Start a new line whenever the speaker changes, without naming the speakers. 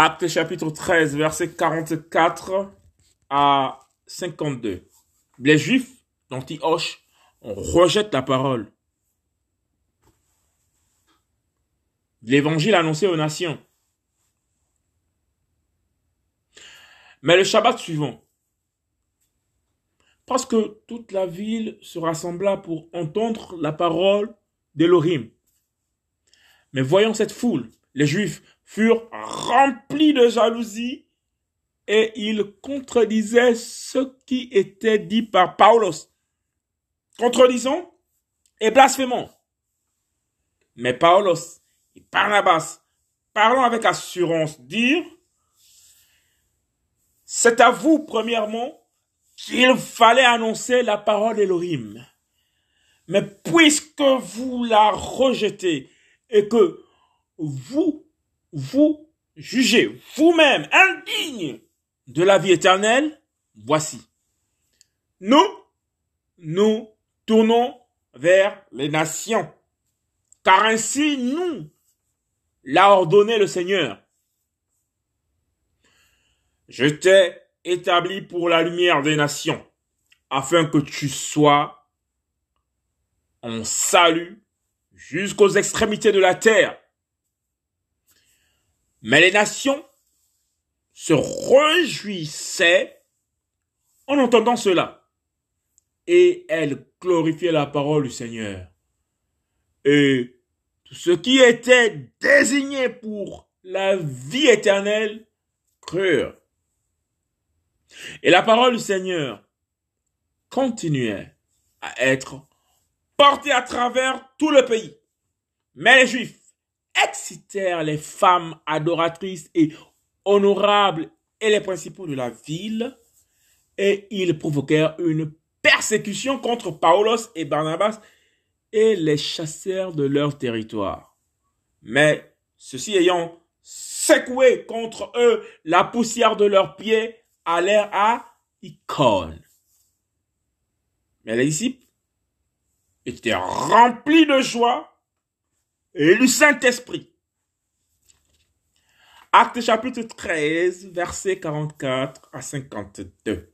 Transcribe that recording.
Acte chapitre 13, verset 44 à 52. Les Juifs d'Antioche rejettent la parole. L'évangile annoncé aux nations. Mais le Shabbat suivant, parce que toute la ville se rassembla pour entendre la parole d'Elohim. Mais voyant cette foule, les Juifs furent remplis de jalousie et ils contredisaient ce qui était dit par Paulos, contredisant et blasphémant. Mais Paulos et Barnabas, parlant avec assurance, dirent, c'est à vous, premièrement, qu'il fallait annoncer la parole d'Elohim. Mais puisque vous la rejetez et que vous, vous jugez vous-même indigne de la vie éternelle, voici. Nous, nous tournons vers les nations, car ainsi nous l'a ordonné le Seigneur. Je t'ai établi pour la lumière des nations, afin que tu sois en salut jusqu'aux extrémités de la terre. Mais les nations se réjouissaient en entendant cela. Et elles glorifiaient la parole du Seigneur. Et tout ce qui était désigné pour la vie éternelle crurent. Et la parole du Seigneur continuait à être portée à travers tout le pays. Mais les Juifs excitèrent les femmes adoratrices et honorables et les principaux de la ville, et ils provoquèrent une persécution contre Paulos et Barnabas et les chassèrent de leur territoire. Mais ceux-ci ayant secoué contre eux la poussière de leurs pieds, allèrent à Icône. Mais les disciples étaient remplis de joie et du Saint-Esprit. Acte chapitre 13, verset 44 à 52.